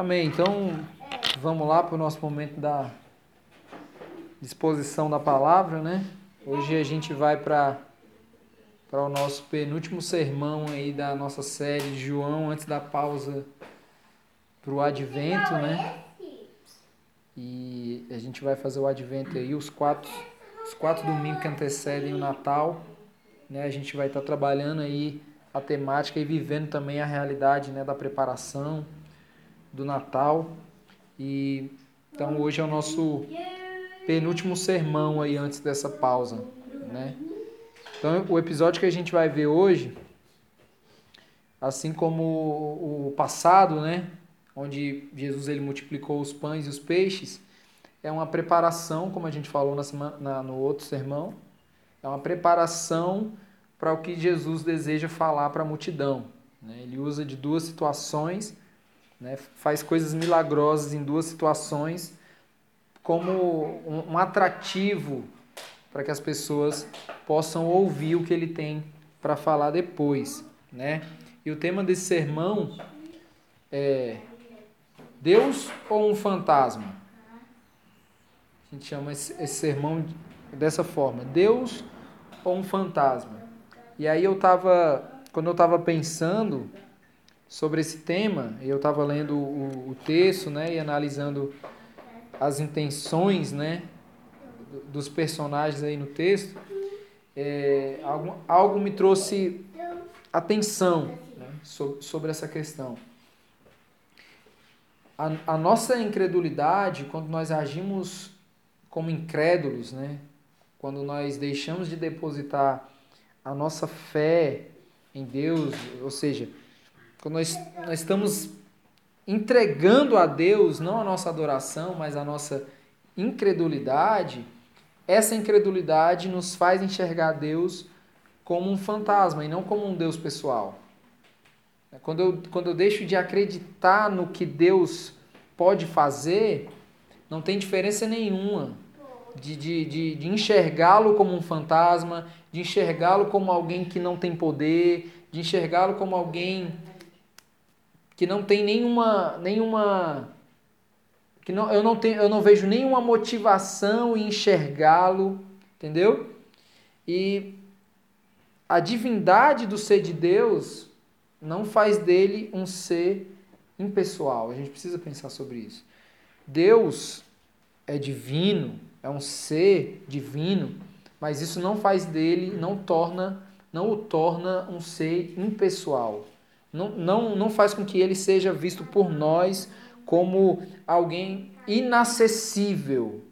Amém. Então, vamos lá para o nosso momento da exposição da palavra, né? Hoje a gente vai para para o nosso penúltimo sermão aí da nossa série de João antes da pausa para o Advento, né? E a gente vai fazer o Advento aí os quatro os quatro domingos que antecedem o Natal, né? A gente vai estar tá trabalhando aí a temática e vivendo também a realidade, né, da preparação do Natal. E então hoje é o nosso penúltimo sermão aí antes dessa pausa, né? Então o episódio que a gente vai ver hoje, assim como o passado, né, onde Jesus ele multiplicou os pães e os peixes, é uma preparação, como a gente falou na semana, na, no outro sermão, é uma preparação para o que Jesus deseja falar para a multidão. Né? Ele usa de duas situações né? faz coisas milagrosas em duas situações como um, atrativo para que as pessoas possam ouvir o que ele tem para falar depois, né? E o tema desse sermão é Deus ou um fantasma? A gente chama esse, sermão dessa forma, Deus ou um fantasma? E aí eu tava, quando eu estava pensando sobre esse tema, eu estava lendo o, o, texto né, e analisando as intenções né, dos personagens aí no texto, é, algo, algo me trouxe atenção né, sobre, sobre essa questão. A, a nossa incredulidade, quando nós agimos como incrédulos, né, quando nós deixamos de depositar a nossa fé em Deus, ou seja, quando nós, nós estamos entregando a Deus não a nossa adoração, mas a nossa incredulidade, essa incredulidade nos faz enxergar Deus como um fantasma e não como um Deus pessoal. Quando eu, quando eu deixo de acreditar no que Deus pode fazer, não tem diferença nenhuma de, de, de, de enxergá-lo como um fantasma, de enxergá-lo como alguém que não tem poder, de enxergá-lo como alguém que não tem nenhuma nenhuma que não, eu não tenho eu não vejo nenhuma motivação em enxergá-lo, entendeu? E a divindade do ser de Deus não faz dele um ser impessoal. A gente precisa pensar sobre isso. Deus é divino, é um ser divino, mas isso não faz dele, não torna, não o torna um ser impessoal não, não, não faz com que ele seja visto por nós como alguém inacessível,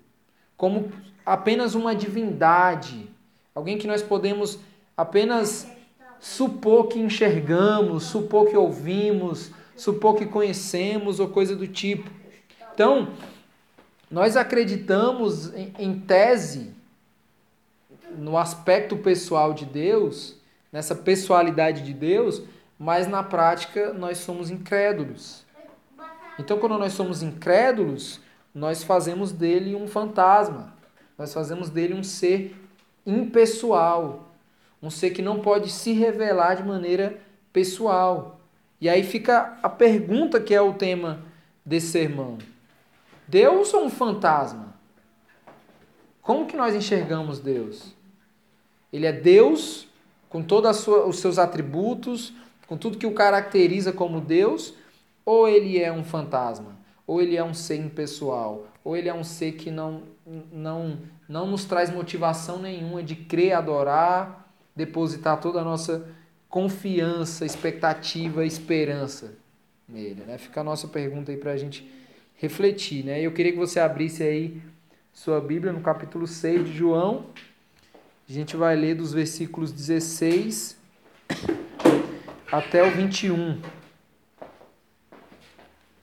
como apenas uma divindade, alguém que nós podemos apenas supor que enxergamos, supor que ouvimos, supor que conhecemos ou coisa do tipo. Então, nós acreditamos em, em tese no aspecto pessoal de Deus, nessa pessoalidade de Deus, mas na prática nós somos incrédulos. Então, quando nós somos incrédulos, nós fazemos dele um fantasma, nós fazemos dele um ser impessoal, um ser que não pode se revelar de maneira pessoal. E aí fica a pergunta que é o tema desse sermão: Deus ou um fantasma? Como que nós enxergamos Deus? Ele é Deus com todos os seus atributos, com tudo que o caracteriza como Deus, ou ele é um fantasma, ou ele é um ser impessoal, ou ele é um ser que não, não, não nos traz motivação nenhuma de crer, adorar, depositar toda a nossa confiança, expectativa, esperança nele. Né? Fica a nossa pergunta aí para a gente refletir. Né? Eu queria que você abrisse aí sua Bíblia no capítulo 6 de João. A gente vai ler dos versículos 16 até o 21.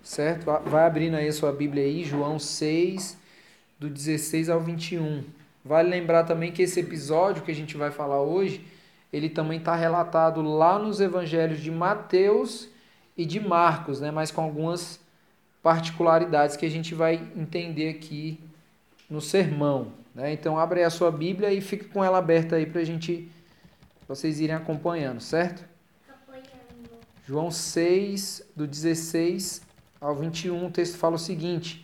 Certo? Vai abrindo aí a sua Bíblia aí, João 6, do 16 ao 21. Vale lembrar também que esse episódio que a gente vai falar hoje, ele também está relatado lá nos evangelhos de Mateus e de Marcos, né? mas com algumas particularidades que a gente vai entender aqui no sermão. Né? Então abre a sua Bíblia e fica com ela aberta aí para a gente, vocês irem acompanhando, certo? João 6, do 16 ao 21, o texto fala o seguinte: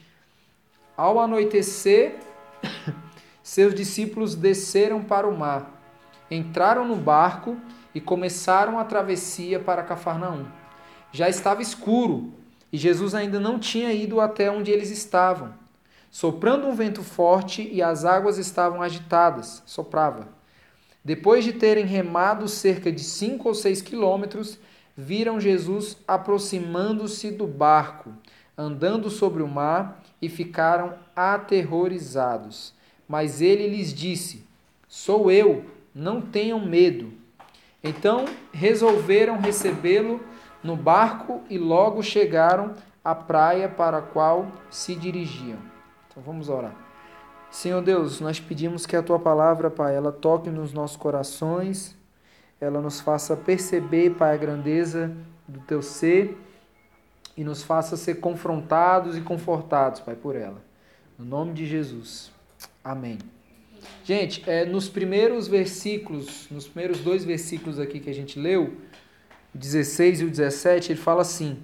Ao anoitecer, seus discípulos desceram para o mar, entraram no barco e começaram a travessia para Cafarnaum. Já estava escuro e Jesus ainda não tinha ido até onde eles estavam. Soprando um vento forte e as águas estavam agitadas, soprava. Depois de terem remado cerca de cinco ou seis quilômetros, viram Jesus aproximando-se do barco, andando sobre o mar, e ficaram aterrorizados. Mas ele lhes disse: Sou eu, não tenham medo. Então resolveram recebê-lo no barco e logo chegaram à praia para a qual se dirigiam. Então vamos orar. Senhor Deus, nós pedimos que a tua palavra, Pai, ela toque nos nossos corações, ela nos faça perceber, Pai, a grandeza do teu ser e nos faça ser confrontados e confortados, Pai, por ela. No nome de Jesus. Amém. Gente, é, nos primeiros versículos, nos primeiros dois versículos aqui que a gente leu, o 16 e o 17, ele fala assim: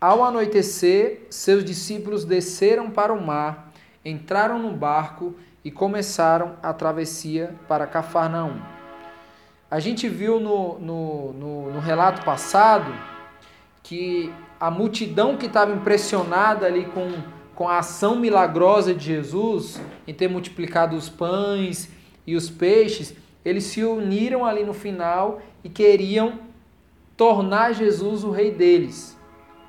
Ao anoitecer, seus discípulos desceram para o mar, entraram no barco e começaram a travessia para Cafarnaum. A gente viu no, no, no, no relato passado que a multidão que estava impressionada ali com com a ação milagrosa de Jesus em ter multiplicado os pães e os peixes, eles se uniram ali no final e queriam tornar Jesus o rei deles.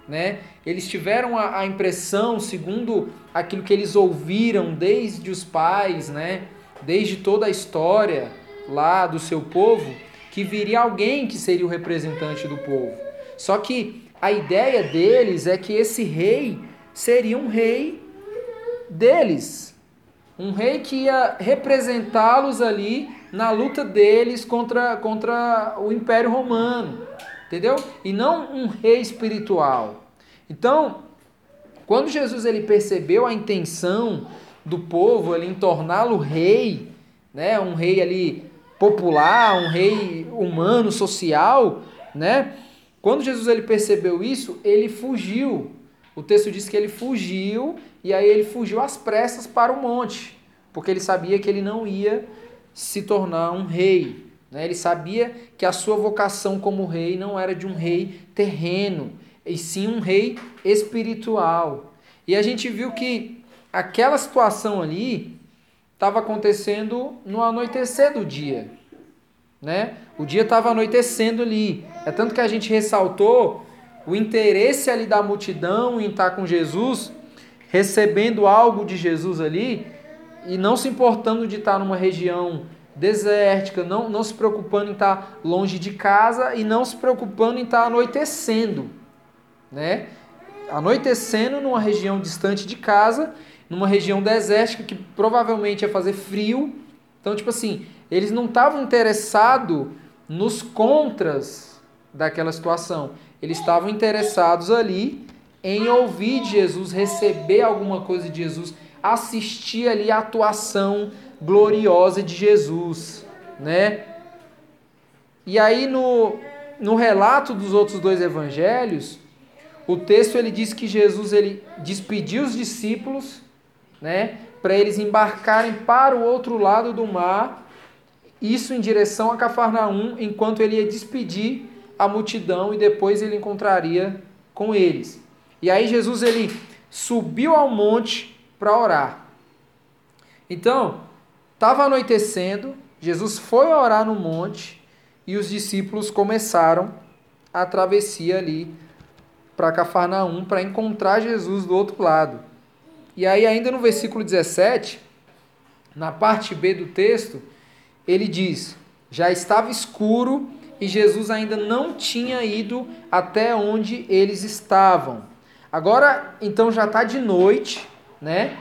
Né? Eles tiveram a, a impressão, segundo aquilo que eles ouviram desde os pais, né? desde toda a história lá do seu povo, que viria alguém que seria o representante do povo. Só que a ideia deles é que esse rei seria um rei deles. Um rei que ia representá-los ali na luta deles contra, contra o Império Romano. Entendeu? E não um rei espiritual. Então, quando Jesus ele percebeu a intenção do povo ali em torná-lo rei, né, um rei ali popular, um rei humano, social, né? Quando Jesus ele percebeu isso, ele fugiu o texto diz que ele fugiu e aí ele fugiu às pressas para o monte, porque ele sabia que ele não ia se tornar um rei. Né? Ele sabia que a sua vocação como rei não era de um rei terreno, e sim um rei espiritual. E a gente viu que aquela situação ali estava acontecendo no anoitecer do dia. Né? O dia estava anoitecendo ali. É tanto que a gente ressaltou o interesse ali da multidão em estar com Jesus, recebendo algo de Jesus ali, e não se importando de estar numa região desértica, não, não se preocupando em estar longe de casa e não se preocupando em estar anoitecendo, né? Anoitecendo numa região distante de casa, numa região desértica que provavelmente ia fazer frio. Então, tipo assim, eles não estavam interessados nos contras daquela situação. Eles estavam interessados ali em ouvir de Jesus, receber alguma coisa de Jesus, assistir ali a atuação gloriosa de Jesus, né? E aí no, no relato dos outros dois evangelhos, o texto ele diz que Jesus ele despediu os discípulos, né, para eles embarcarem para o outro lado do mar, isso em direção a Cafarnaum, enquanto ele ia despedir a multidão e depois ele encontraria com eles. E aí Jesus ele subiu ao monte para orar. Então, estava anoitecendo, Jesus foi orar no monte e os discípulos começaram a travessia ali para Cafarnaum para encontrar Jesus do outro lado. E aí ainda no versículo 17, na parte B do texto, ele diz: Já estava escuro e Jesus ainda não tinha ido até onde eles estavam. Agora, então já está de noite, né?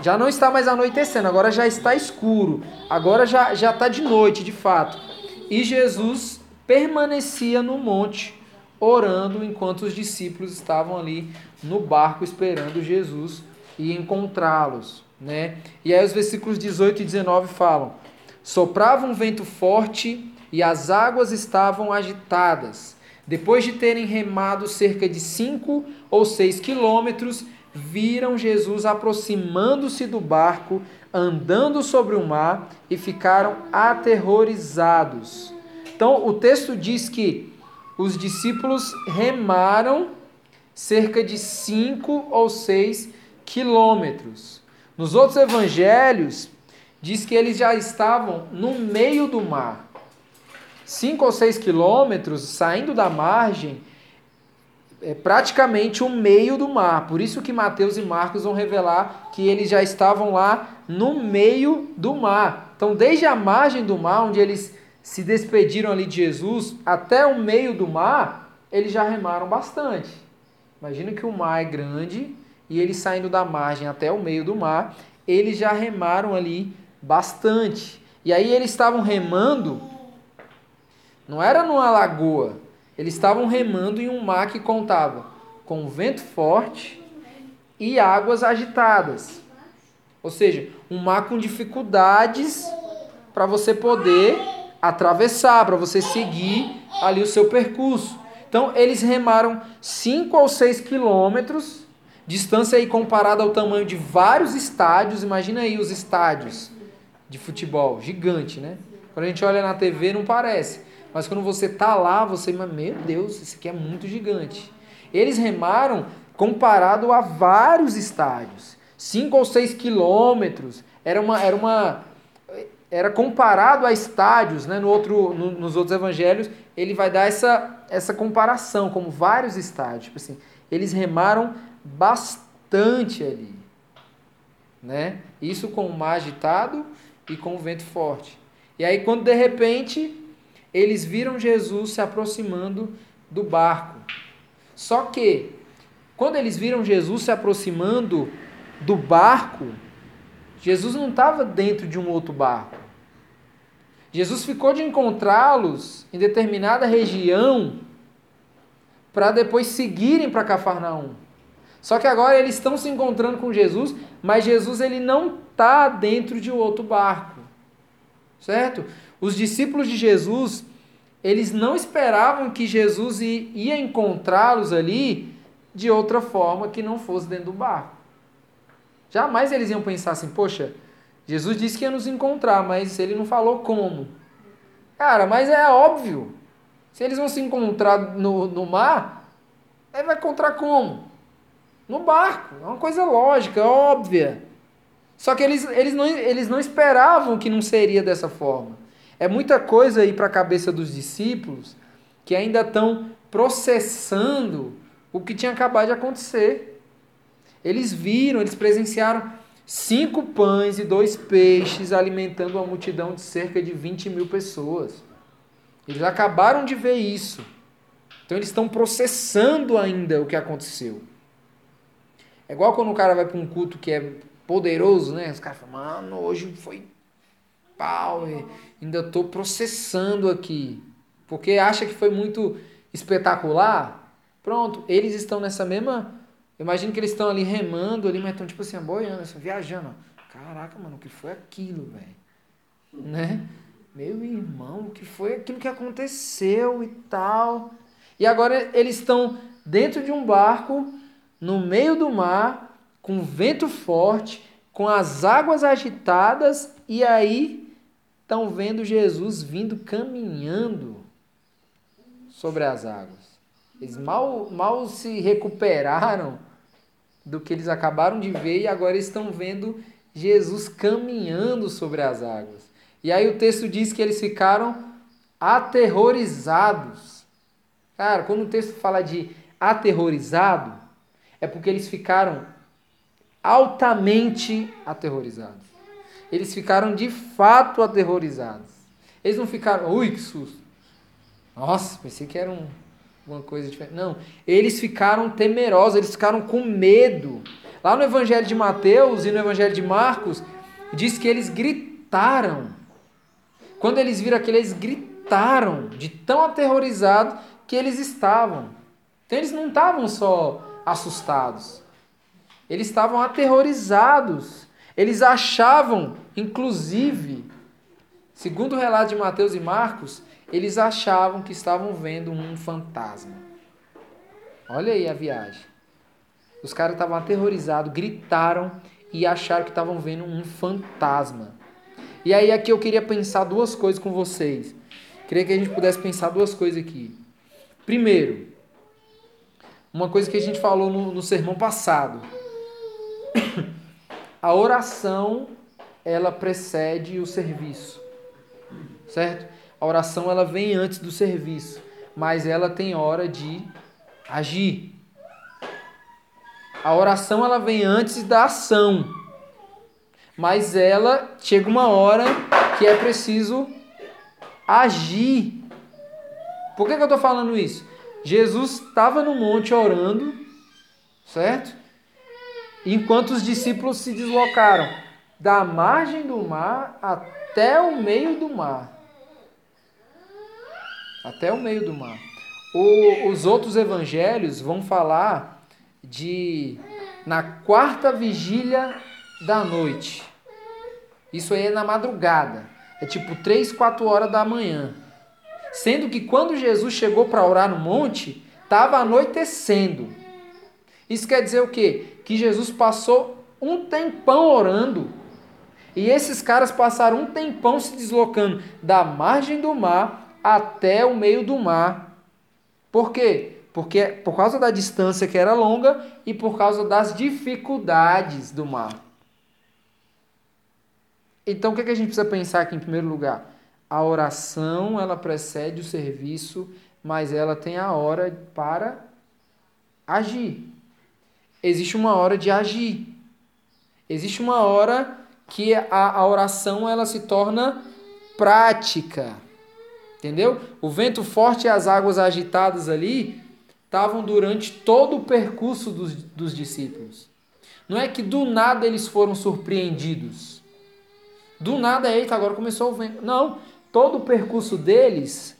Já não está mais anoitecendo, agora já está escuro. Agora já já está de noite, de fato. E Jesus permanecia no monte orando enquanto os discípulos estavam ali no barco esperando Jesus e encontrá-los, né? E aí os versículos 18 e 19 falam: Soprava um vento forte e as águas estavam agitadas. Depois de terem remado cerca de cinco ou seis quilômetros, viram Jesus aproximando-se do barco, andando sobre o mar e ficaram aterrorizados. Então, o texto diz que os discípulos remaram cerca de cinco ou seis quilômetros. Nos outros evangelhos, diz que eles já estavam no meio do mar. Cinco ou seis quilômetros saindo da margem é praticamente o meio do mar. Por isso que Mateus e Marcos vão revelar que eles já estavam lá no meio do mar. Então, desde a margem do mar, onde eles se despediram ali de Jesus, até o meio do mar, eles já remaram bastante. Imagina que o mar é grande e eles saindo da margem até o meio do mar, eles já remaram ali bastante. E aí eles estavam remando, não era numa lagoa, eles estavam remando em um mar que contava com vento forte e águas agitadas. Ou seja, um mar com dificuldades para você poder atravessar, para você seguir ali o seu percurso. Então, eles remaram 5 ou 6 quilômetros, distância aí comparada ao tamanho de vários estádios. Imagina aí os estádios de futebol, gigante, né? Quando a gente olha na TV, não parece. Mas quando você tá lá, você, meu Deus, isso aqui é muito gigante. Eles remaram comparado a vários estádios, 5 ou 6 quilômetros. Era uma, era uma, era comparado a estádios, né? No outro, no, nos outros evangelhos, ele vai dar essa, essa comparação, como vários estádios. Tipo assim, eles remaram bastante ali. Né? Isso com o mar agitado e com o vento forte. E aí, quando de repente eles viram Jesus se aproximando do barco. Só que, quando eles viram Jesus se aproximando do barco, Jesus não estava dentro de um outro barco. Jesus ficou de encontrá-los em determinada região para depois seguirem para Cafarnaum. Só que agora eles estão se encontrando com Jesus, mas Jesus ele não está dentro de outro barco. Certo? Os discípulos de Jesus, eles não esperavam que Jesus ia encontrá-los ali de outra forma que não fosse dentro do barco. Jamais eles iam pensar assim, poxa, Jesus disse que ia nos encontrar, mas ele não falou como. Cara, mas é óbvio. Se eles vão se encontrar no, no mar, ele vai encontrar como? No barco. É uma coisa lógica, óbvia. Só que eles, eles, não, eles não esperavam que não seria dessa forma. É muita coisa aí para a cabeça dos discípulos que ainda estão processando o que tinha acabado de acontecer. Eles viram, eles presenciaram cinco pães e dois peixes alimentando uma multidão de cerca de 20 mil pessoas. Eles acabaram de ver isso. Então eles estão processando ainda o que aconteceu. É igual quando o cara vai para um culto que é poderoso, né? Os caras falam, mano, hoje foi pau, ainda estou processando aqui. Porque acha que foi muito espetacular. Pronto, eles estão nessa mesma. Imagino que eles estão ali remando ali, mas estão tipo assim, boiando, assim, viajando. Caraca, mano, o que foi aquilo, velho? Né? Meu irmão, o que foi aquilo que aconteceu e tal. E agora eles estão dentro de um barco, no meio do mar, com vento forte, com as águas agitadas, e aí estão vendo Jesus vindo caminhando sobre as águas. Eles mal, mal se recuperaram do que eles acabaram de ver e agora estão vendo Jesus caminhando sobre as águas. E aí o texto diz que eles ficaram aterrorizados. Cara, quando o texto fala de aterrorizado, é porque eles ficaram altamente aterrorizados. Eles ficaram de fato aterrorizados. Eles não ficaram, ui, que susto. Nossa, pensei que era um, uma coisa diferente. Não, eles ficaram temerosos, eles ficaram com medo. Lá no Evangelho de Mateus e no Evangelho de Marcos, diz que eles gritaram. Quando eles viram aquilo, eles gritaram de tão aterrorizados que eles estavam. Então eles não estavam só assustados, eles estavam aterrorizados. Eles achavam, inclusive, segundo o relato de Mateus e Marcos, eles achavam que estavam vendo um fantasma. Olha aí a viagem. Os caras estavam aterrorizados, gritaram e acharam que estavam vendo um fantasma. E aí aqui eu queria pensar duas coisas com vocês. Queria que a gente pudesse pensar duas coisas aqui. Primeiro, uma coisa que a gente falou no, no sermão passado. A oração, ela precede o serviço. Certo? A oração ela vem antes do serviço, mas ela tem hora de agir. A oração ela vem antes da ação. Mas ela chega uma hora que é preciso agir. Por que, que eu estou falando isso? Jesus estava no monte orando, certo? Enquanto os discípulos se deslocaram da margem do mar até o meio do mar. Até o meio do mar. O, os outros evangelhos vão falar de na quarta vigília da noite. Isso aí é na madrugada. É tipo 3, 4 horas da manhã. Sendo que quando Jesus chegou para orar no monte, estava anoitecendo. Isso quer dizer o quê? Que Jesus passou um tempão orando. E esses caras passaram um tempão se deslocando da margem do mar até o meio do mar. Por quê? Porque por causa da distância que era longa e por causa das dificuldades do mar. Então o que, é que a gente precisa pensar aqui em primeiro lugar? A oração ela precede o serviço, mas ela tem a hora para agir. Existe uma hora de agir. Existe uma hora que a, a oração ela se torna prática. Entendeu? O vento forte e as águas agitadas ali estavam durante todo o percurso dos, dos discípulos. Não é que do nada eles foram surpreendidos. Do nada, eita, agora começou o vento. Não, todo o percurso deles,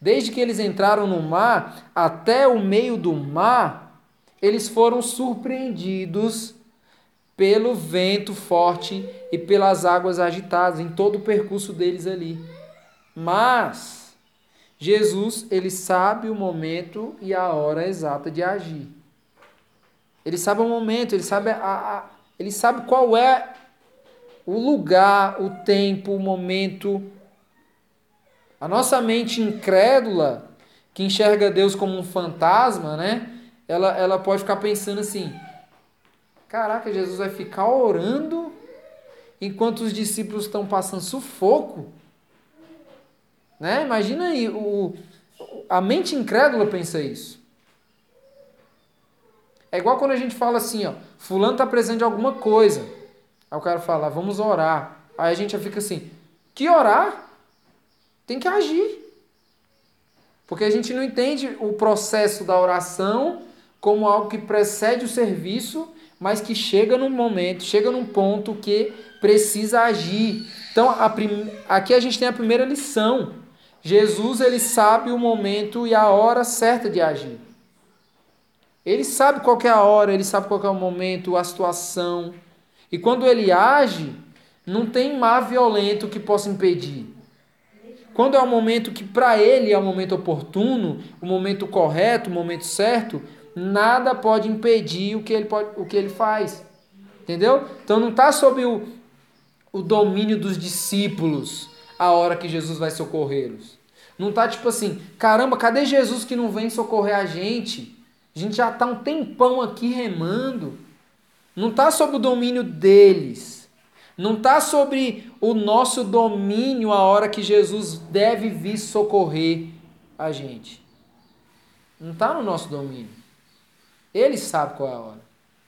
desde que eles entraram no mar até o meio do mar, eles foram surpreendidos pelo vento forte e pelas águas agitadas em todo o percurso deles ali. Mas Jesus, ele sabe o momento e a hora exata de agir. Ele sabe o momento, ele sabe, a, a, ele sabe qual é o lugar, o tempo, o momento. A nossa mente incrédula, que enxerga Deus como um fantasma, né? Ela, ela pode ficar pensando assim: caraca, Jesus vai ficar orando enquanto os discípulos estão passando sufoco? Né? Imagina aí, o, a mente incrédula pensa isso. É igual quando a gente fala assim, ó, fulano está presente de alguma coisa. Aí o cara fala, vamos orar. Aí a gente já fica assim, que orar? Tem que agir. Porque a gente não entende o processo da oração como algo que precede o serviço, mas que chega num momento, chega num ponto que precisa agir. Então, a prim... aqui a gente tem a primeira lição. Jesus ele sabe o momento e a hora certa de agir. Ele sabe qual é a hora, ele sabe qual é o momento, a situação. E quando ele age, não tem mar violento que possa impedir. Quando é o momento que para ele é o momento oportuno, o momento correto, o momento certo, nada pode impedir o que ele, pode, o que ele faz. Entendeu? Então não está sob o, o domínio dos discípulos a hora que Jesus vai socorrê-los. Não tá tipo assim, caramba, cadê Jesus que não vem socorrer a gente? A gente já tá um tempão aqui remando. Não tá sob o domínio deles. Não tá sobre o nosso domínio a hora que Jesus deve vir socorrer a gente. Não tá no nosso domínio. Ele sabe qual é a hora.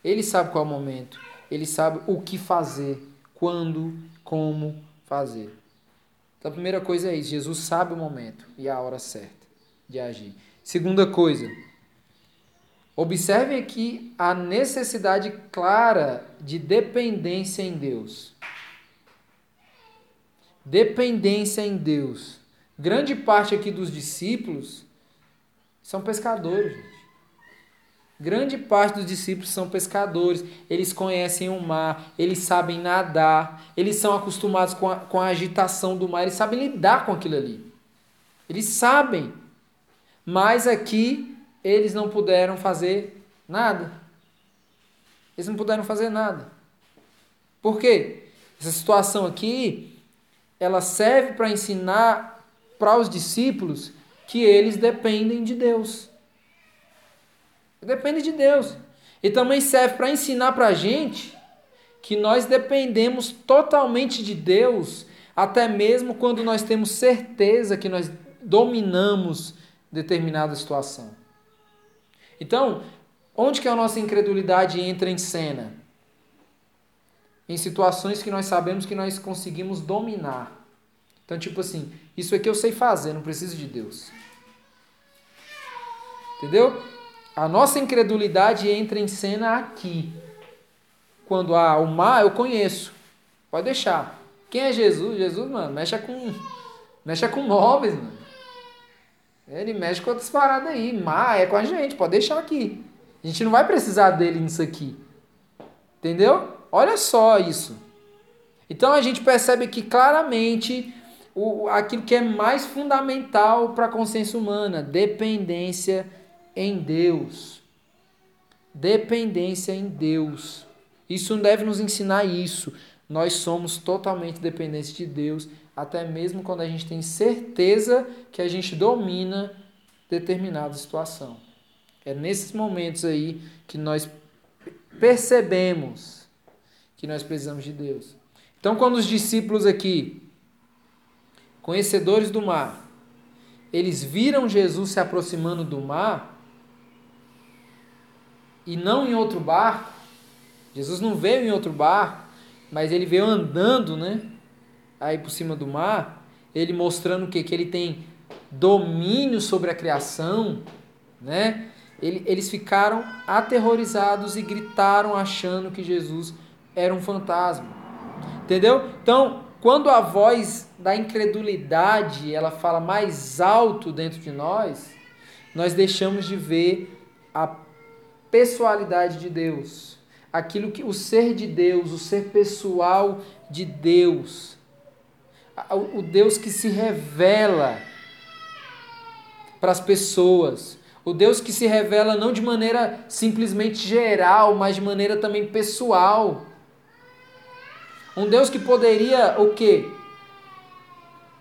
Ele sabe qual é o momento. Ele sabe o que fazer, quando, como fazer. Então a primeira coisa é isso: Jesus sabe o momento e a hora certa de agir. Segunda coisa, observem aqui a necessidade clara de dependência em Deus. Dependência em Deus. Grande parte aqui dos discípulos são pescadores. Gente. Grande parte dos discípulos são pescadores, eles conhecem o mar, eles sabem nadar, eles são acostumados com a, com a agitação do mar, eles sabem lidar com aquilo ali. Eles sabem. Mas aqui eles não puderam fazer nada. Eles não puderam fazer nada. Por quê? Essa situação aqui, ela serve para ensinar para os discípulos que eles dependem de Deus. Dependem de Deus. E também serve para ensinar para a gente que nós dependemos totalmente de Deus, até mesmo quando nós temos certeza que nós dominamos determinada situação. Então, onde que a nossa incredulidade entra em cena? Em situações que nós sabemos que nós conseguimos dominar. Então, tipo assim, isso aqui eu sei fazer, não preciso de Deus. Entendeu? A nossa incredulidade entra em cena aqui. Quando há o mar, eu conheço. Pode deixar. Quem é Jesus? Jesus, mano, mexe com mexe com móveis, mano. Ele mexe com outras paradas aí. Mar é com a gente, pode deixar aqui. A gente não vai precisar dele nisso aqui. Entendeu? Olha só isso. Então a gente percebe que claramente o, aquilo que é mais fundamental para a consciência humana, dependência em Deus. Dependência em Deus. Isso deve nos ensinar isso. Nós somos totalmente dependentes de Deus, até mesmo quando a gente tem certeza que a gente domina determinada situação. É nesses momentos aí que nós percebemos que nós precisamos de Deus. Então, quando os discípulos aqui, conhecedores do mar, eles viram Jesus se aproximando do mar e não em outro barco, Jesus não veio em outro barco, mas ele veio andando, né? Aí por cima do mar, ele mostrando o que? Que ele tem domínio sobre a criação, né? eles ficaram aterrorizados e gritaram achando que Jesus era um fantasma. Entendeu? Então, quando a voz da incredulidade ela fala mais alto dentro de nós, nós deixamos de ver a pessoalidade de Deus, aquilo que o ser de Deus, o ser pessoal de Deus, o Deus que se revela para as pessoas, o Deus que se revela não de maneira simplesmente geral, mas de maneira também pessoal. Um Deus que poderia o quê?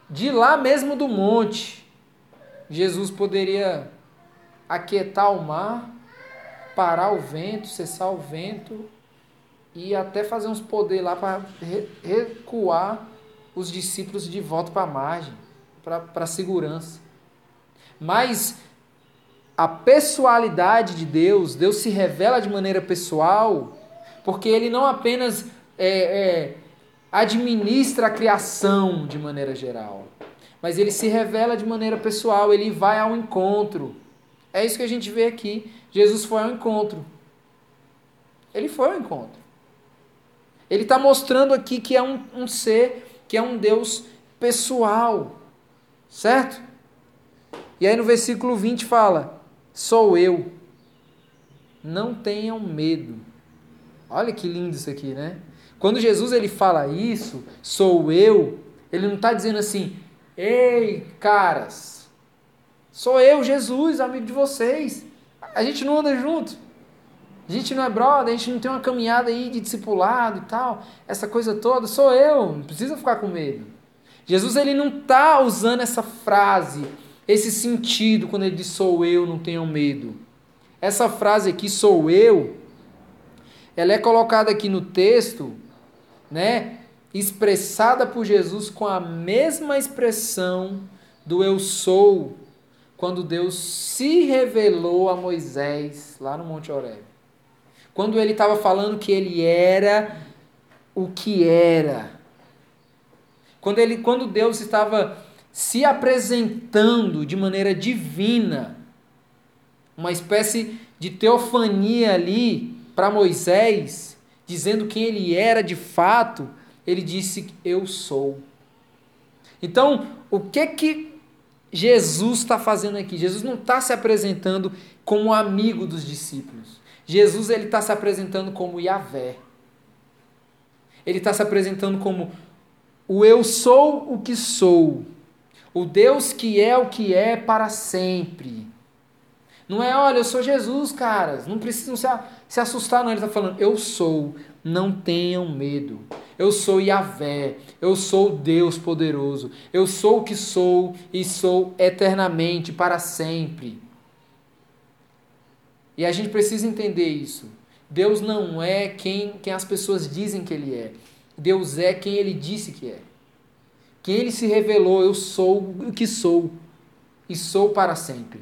De lá mesmo do monte, Jesus poderia aquietar o mar, parar o vento, cessar o vento e até fazer uns poder lá para recuar os discípulos de volta para a margem, para a segurança. Mas a pessoalidade de Deus, Deus se revela de maneira pessoal, porque Ele não apenas é, é, administra a criação de maneira geral, mas Ele se revela de maneira pessoal, Ele vai ao encontro. É isso que a gente vê aqui. Jesus foi ao encontro. Ele foi ao encontro. Ele está mostrando aqui que é um, um ser, que é um Deus pessoal. Certo? E aí no versículo 20 fala: Sou eu. Não tenham medo. Olha que lindo isso aqui, né? Quando Jesus ele fala isso, sou eu, ele não está dizendo assim, ei, caras, sou eu, Jesus, amigo de vocês. A gente não anda junto. A gente não é brother, a gente não tem uma caminhada aí de discipulado e tal. Essa coisa toda, sou eu, não precisa ficar com medo. Jesus ele não está usando essa frase esse sentido quando ele diz sou eu, não tenham medo. Essa frase aqui, sou eu, ela é colocada aqui no texto, né, expressada por Jesus com a mesma expressão do eu sou, quando Deus se revelou a Moisés lá no Monte Horeb. Quando ele estava falando que ele era o que era. Quando, ele, quando Deus estava se apresentando de maneira divina, uma espécie de teofania ali para Moisés, dizendo quem ele era de fato, ele disse: Eu sou. Então, o que que Jesus está fazendo aqui? Jesus não está se apresentando como amigo dos discípulos. Jesus ele está se apresentando como Yahvé. Ele está se apresentando como o eu sou o que sou O Deus que é o que é para sempre. Não é, olha, eu sou Jesus, caras. Não precisam se, se assustar, não. Ele está falando, eu sou, não tenham medo. Eu sou Yahvé, eu sou Deus poderoso. Eu sou o que sou e sou eternamente, para sempre. E a gente precisa entender isso. Deus não é quem, quem as pessoas dizem que Ele é. Deus é quem Ele disse que é. Quem Ele se revelou, eu sou o que sou e sou para sempre.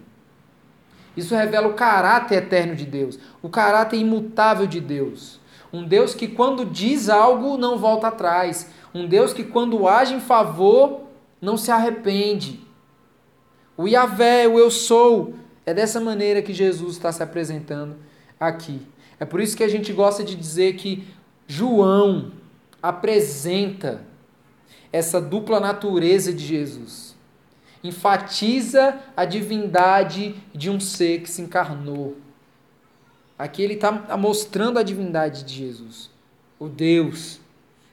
Isso revela o caráter eterno de Deus, o caráter imutável de Deus. Um Deus que, quando diz algo, não volta atrás. Um Deus que, quando age em favor, não se arrepende. O Yahvé, o Eu Sou, é dessa maneira que Jesus está se apresentando aqui. É por isso que a gente gosta de dizer que João apresenta essa dupla natureza de Jesus enfatiza a divindade de um ser que se encarnou. Aqui ele está mostrando a divindade de Jesus, o Deus.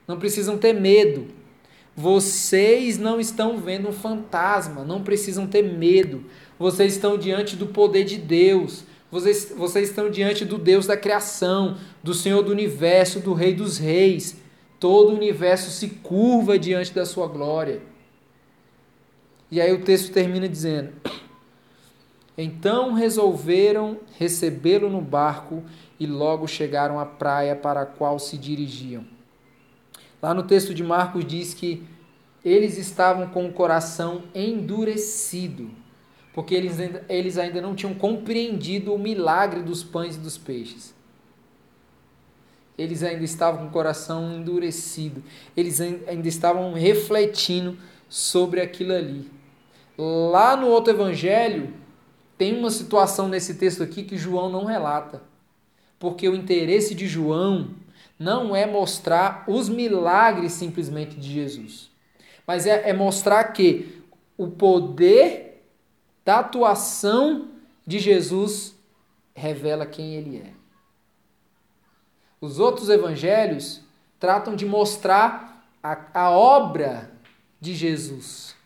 Não precisam ter medo. Vocês não estão vendo um fantasma, não precisam ter medo. Vocês estão diante do poder de Deus. Vocês, vocês estão diante do Deus da criação, do Senhor do universo, do Rei dos Reis. Todo o universo se curva diante da sua glória. E aí o texto termina dizendo: Então resolveram recebê-lo no barco e logo chegaram à praia para a qual se dirigiam. Lá no texto de Marcos diz que eles estavam com o coração endurecido, porque eles, eles ainda não tinham compreendido o milagre dos pães e dos peixes. Eles ainda estavam com o coração endurecido, eles ainda estavam refletindo sobre aquilo ali. Lá no outro evangelho, tem uma situação nesse texto aqui que João não relata. Porque o interesse de João não é mostrar os milagres simplesmente de Jesus, mas é, é mostrar que o poder da atuação de Jesus revela quem ele é. Os outros evangelhos tratam de mostrar a, a obra de Jesus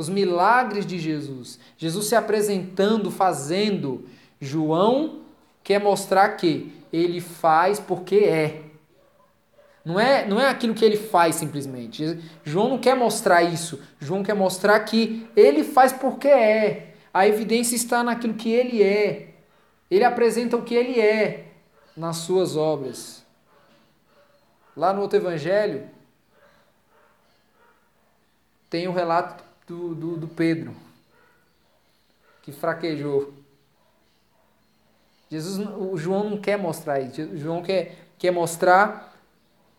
os milagres de Jesus, Jesus se apresentando, fazendo. João quer mostrar que ele faz porque é. Não é, não é aquilo que ele faz simplesmente. João não quer mostrar isso. João quer mostrar que ele faz porque é. A evidência está naquilo que ele é. Ele apresenta o que ele é nas suas obras. Lá no outro evangelho, tem o um relato do, do, do Pedro, que fraquejou. Jesus, o João não quer mostrar isso. O João quer, quer mostrar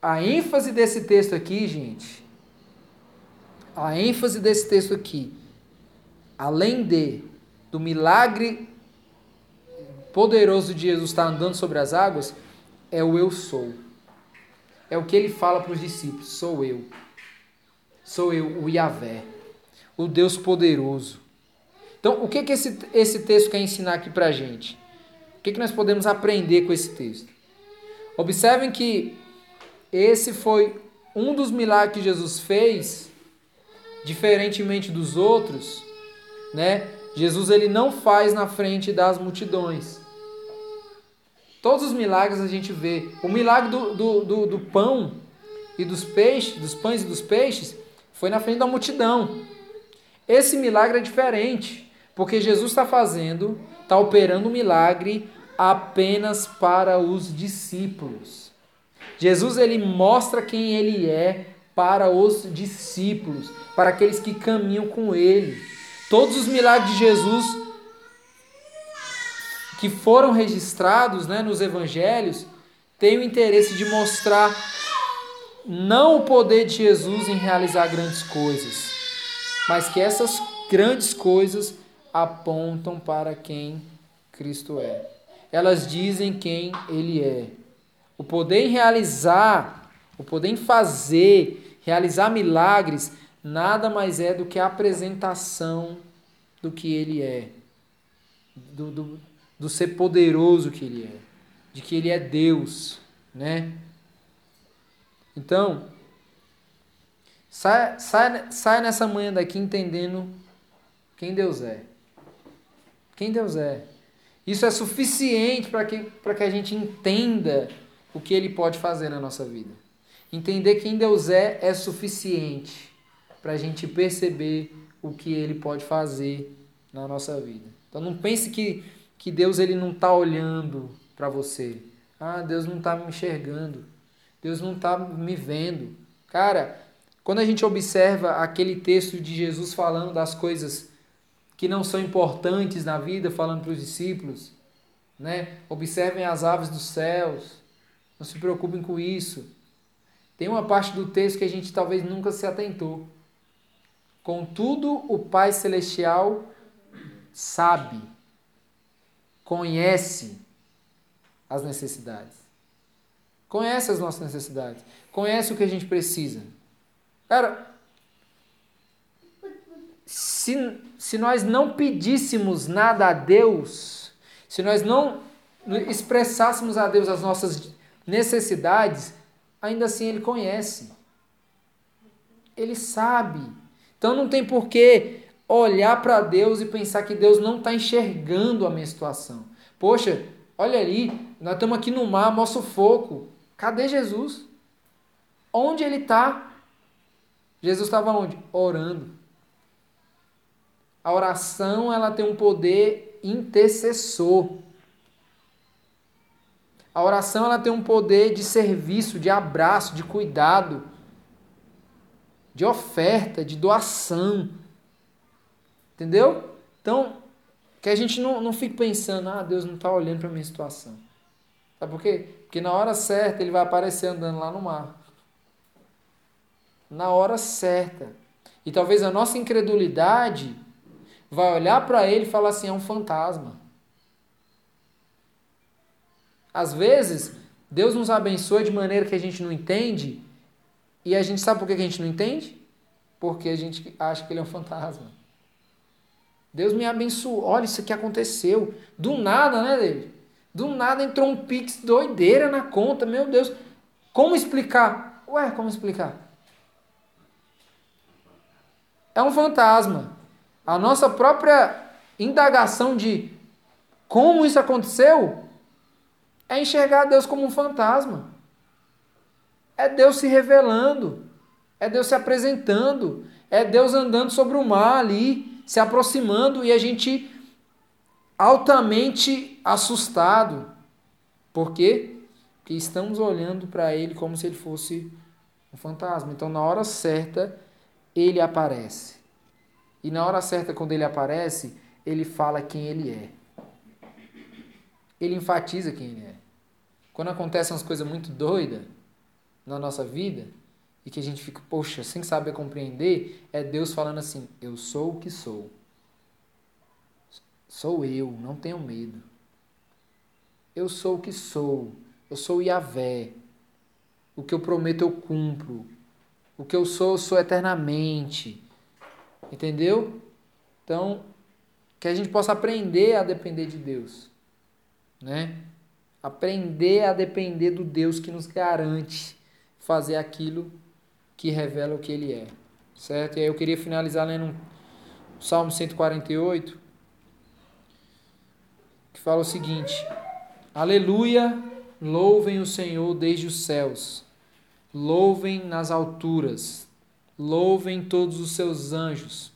a ênfase desse texto aqui, gente. A ênfase desse texto aqui, além de do milagre poderoso de Jesus estar andando sobre as águas, é o eu sou. É o que ele fala para os discípulos: sou eu. Sou eu, o Yahvé o Deus poderoso. Então, o que, que esse, esse texto quer ensinar aqui para a gente? O que, que nós podemos aprender com esse texto? Observem que esse foi um dos milagres que Jesus fez, diferentemente dos outros, né? Jesus ele não faz na frente das multidões. Todos os milagres a gente vê. O milagre do, do, do, do pão e dos peixes, dos pães e dos peixes, foi na frente da multidão. Esse milagre é diferente, porque Jesus está fazendo, está operando um milagre apenas para os discípulos. Jesus ele mostra quem ele é para os discípulos, para aqueles que caminham com ele. Todos os milagres de Jesus que foram registrados né, nos evangelhos têm o interesse de mostrar não o poder de Jesus em realizar grandes coisas, mas que essas grandes coisas apontam para quem Cristo é. Elas dizem quem Ele é. O poder em realizar, o poder em fazer, realizar milagres, nada mais é do que a apresentação do que Ele é, do, do, do ser poderoso que Ele é, de que Ele é Deus, né? Então, Sai, sai, sai nessa manhã daqui entendendo quem Deus é. Quem Deus é. Isso é suficiente para que, que a gente entenda o que Ele pode fazer na nossa vida. Entender quem Deus é é suficiente para a gente perceber o que Ele pode fazer na nossa vida. Então não pense que, que Deus ele não está olhando para você. Ah, Deus não está me enxergando. Deus não está me vendo. Cara, quando a gente observa aquele texto de Jesus falando das coisas que não são importantes na vida, falando para os discípulos, né? Observem as aves dos céus, não se preocupem com isso. Tem uma parte do texto que a gente talvez nunca se atentou. Contudo, o Pai Celestial sabe, conhece as necessidades. Conhece as nossas necessidades. Conhece o que a gente precisa. Cara, se, se nós não pedíssemos nada a Deus, se nós não expressássemos a Deus as nossas necessidades, ainda assim Ele conhece. Ele sabe. Então não tem porquê olhar para Deus e pensar que Deus não está enxergando a minha situação. Poxa, olha ali, nós estamos aqui no mar, mó sufoco. Cadê Jesus? Onde ele está? Jesus estava onde? Orando. A oração ela tem um poder intercessor. A oração ela tem um poder de serviço, de abraço, de cuidado, de oferta, de doação. Entendeu? Então, que a gente não, não fique pensando, ah, Deus não está olhando para a minha situação. Sabe por quê? Porque na hora certa ele vai aparecer andando lá no mar. Na hora certa. E talvez a nossa incredulidade vai olhar para ele e falar assim: é um fantasma. Às vezes, Deus nos abençoa de maneira que a gente não entende, e a gente sabe por que a gente não entende? Porque a gente acha que ele é um fantasma. Deus me abençoou. Olha, isso aqui aconteceu. Do nada, né, David? Do nada entrou um Pix doideira na conta. Meu Deus. Como explicar? Ué, como explicar? É um fantasma a nossa própria indagação de como isso aconteceu é enxergar Deus como um fantasma. É Deus se revelando, é Deus se apresentando, é Deus andando sobre o mar ali, se aproximando e a gente altamente assustado. Por quê? Porque estamos olhando para ele como se ele fosse um fantasma. Então, na hora certa, ele aparece. E na hora certa, quando ele aparece, ele fala quem ele é. Ele enfatiza quem ele é. Quando acontecem umas coisas muito doidas na nossa vida, e que a gente fica, poxa, sem saber compreender, é Deus falando assim: Eu sou o que sou. Sou eu, não tenho medo. Eu sou o que sou. Eu sou Yahvé. O que eu prometo eu cumpro. O que eu sou, eu sou eternamente. Entendeu? Então, que a gente possa aprender a depender de Deus, né? Aprender a depender do Deus que nos garante fazer aquilo que revela o que ele é. Certo? E aí eu queria finalizar lendo o Salmo 148, que fala o seguinte: Aleluia, louvem o Senhor desde os céus. Louvem nas alturas Louvem todos os seus anjos,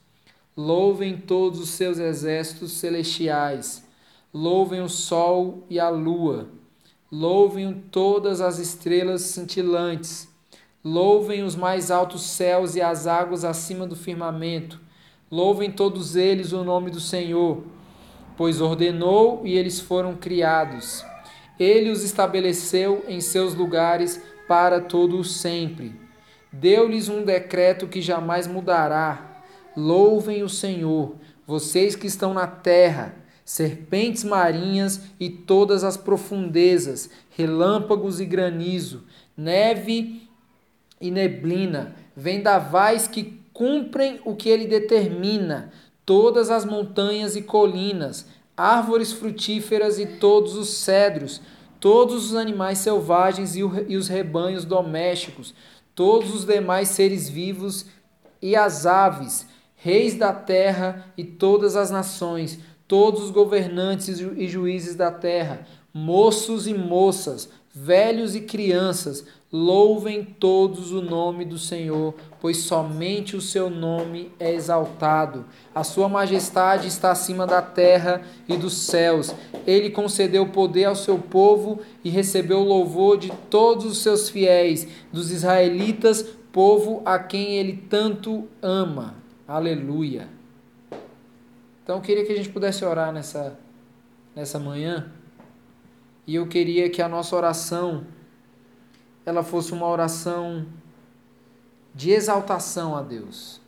louvem todos os seus exércitos celestiais, louvem o sol e a lua, louvem todas as estrelas cintilantes, louvem os mais altos céus e as águas acima do firmamento, louvem todos eles o nome do Senhor, pois ordenou e eles foram criados. Ele os estabeleceu em seus lugares para todo o sempre Deu-lhes um decreto que jamais mudará. Louvem o Senhor, vocês que estão na terra, serpentes marinhas e todas as profundezas, relâmpagos e granizo, neve e neblina, vendavais que cumprem o que ele determina, todas as montanhas e colinas, árvores frutíferas e todos os cedros, todos os animais selvagens e os rebanhos domésticos, todos os demais seres vivos e as aves, reis da terra e todas as nações, todos os governantes e juízes da terra, moços e moças, velhos e crianças, louvem todos o nome do Senhor, pois somente o seu nome é exaltado. A sua majestade está acima da terra e dos céus. Ele concedeu poder ao seu povo e recebeu o louvor de todos os seus fiéis, dos israelitas, povo a quem ele tanto ama. Aleluia. Então eu queria que a gente pudesse orar nessa nessa manhã. E eu queria que a nossa oração ela fosse uma oração de exaltação a Deus.